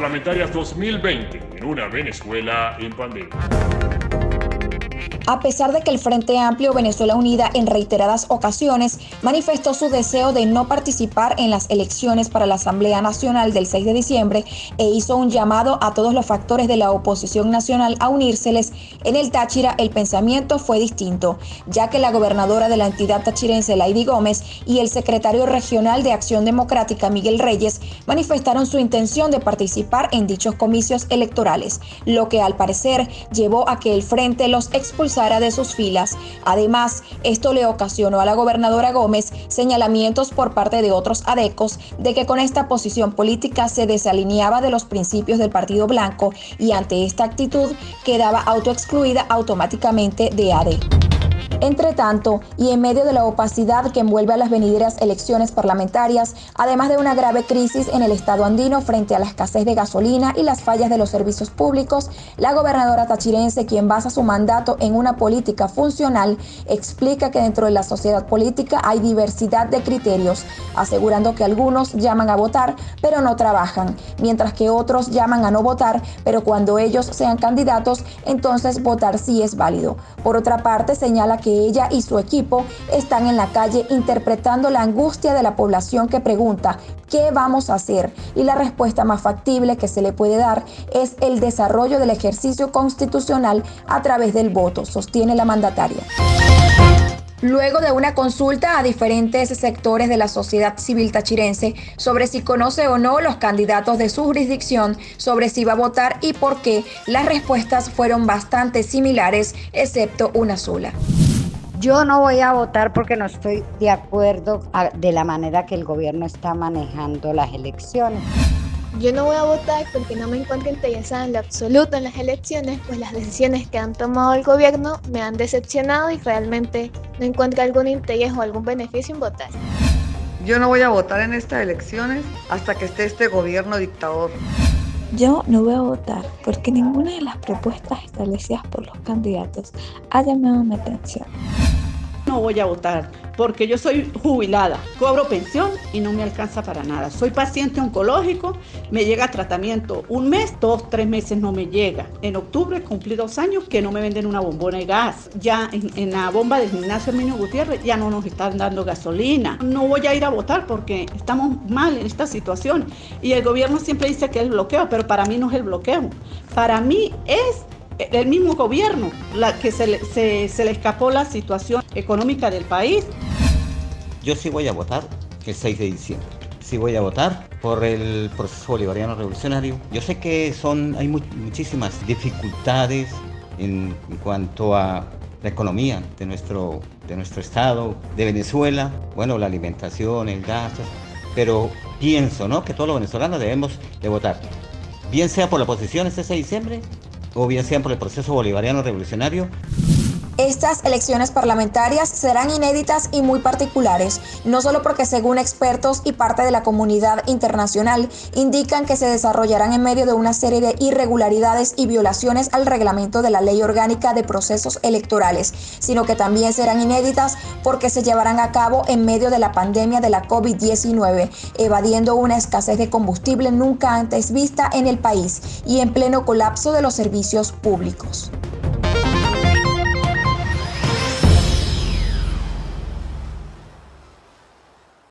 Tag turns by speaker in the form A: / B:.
A: Parlamentarias 2020 en una Venezuela en pandemia.
B: A pesar de que el Frente Amplio Venezuela Unida en reiteradas ocasiones manifestó su deseo de no participar en las elecciones para la Asamblea Nacional del 6 de diciembre e hizo un llamado a todos los factores de la oposición nacional a unírseles, en el Táchira el pensamiento fue distinto, ya que la gobernadora de la entidad tachirense, Lady Gómez, y el secretario regional de Acción Democrática, Miguel Reyes, manifestaron su intención de participar en dichos comicios electorales, lo que al parecer llevó a que el Frente los expulsara de sus filas. Además, esto le ocasionó a la gobernadora Gómez señalamientos por parte de otros adecos de que con esta posición política se desalineaba de los principios del Partido Blanco y ante esta actitud quedaba autoexcluida automáticamente de AD. Entre tanto, y en medio de la opacidad que envuelve a las venideras elecciones parlamentarias, además de una grave crisis en el estado andino frente a la escasez de gasolina y las fallas de los servicios públicos, la gobernadora tachirense, quien basa su mandato en una política funcional, explica que dentro de la sociedad política hay diversidad de criterios, asegurando que algunos llaman a votar pero no trabajan, mientras que otros llaman a no votar, pero cuando ellos sean candidatos, entonces votar sí es válido. Por otra parte, señala que ella y su equipo están en la calle interpretando la angustia de la población que pregunta ¿qué vamos a hacer? Y la respuesta más factible que se le puede dar es el desarrollo del ejercicio constitucional a través del voto, sostiene la mandataria. Luego de una consulta a diferentes sectores de la sociedad civil tachirense sobre si conoce o no los candidatos de su jurisdicción, sobre si va a votar y por qué, las respuestas fueron bastante similares, excepto una sola.
C: Yo no voy a votar porque no estoy de acuerdo de la manera que el gobierno está manejando las elecciones.
D: Yo no voy a votar porque no me encuentro interesada en lo absoluto en las elecciones, pues las decisiones que han tomado el gobierno me han decepcionado y realmente no encuentro algún interés o algún beneficio en votar.
E: Yo no voy a votar en estas elecciones hasta que esté este gobierno dictador.
F: Yo no voy a votar porque ninguna de las propuestas establecidas por los candidatos ha llamado mi atención
G: no voy a votar porque yo soy jubilada, cobro pensión y no me alcanza para nada. Soy paciente oncológico, me llega tratamiento un mes, dos, tres meses no me llega. En octubre cumplí dos años que no me venden una bombona de gas. Ya en, la bomba del gimnasio Herminio Gutiérrez ya no nos están dando gasolina. No voy a ir a votar porque estamos mal en esta situación. Y el gobierno siempre dice que es el bloqueo, pero para mí no es el bloqueo. Para mí es el mismo gobierno, la que se le, se, le escapó la situación económica del país.
H: Yo sí voy a votar el 6 de diciembre. Sí voy a votar por el proceso bolivariano revolucionario. Yo sé que son, hay muchísimas dificultades en, cuanto a la economía de nuestro, de nuestro estado, de Venezuela, bueno, la alimentación, el gas, pero pienso ¿no? que todos los venezolanos debemos de votar, bien sea por la oposición este 6 de diciembre o bien sean por el proceso bolivariano revolucionario
B: estas elecciones parlamentarias serán inéditas y muy particulares, no solo porque según expertos y parte de la comunidad internacional indican que se desarrollarán en medio de una serie de irregularidades y violaciones al reglamento de la Ley Orgánica de Procesos Electorales, sino que también serán inéditas porque se llevarán a cabo en medio de la pandemia de la COVID-19, evadiendo una escasez de combustible nunca antes vista en el país y en pleno colapso de los servicios públicos.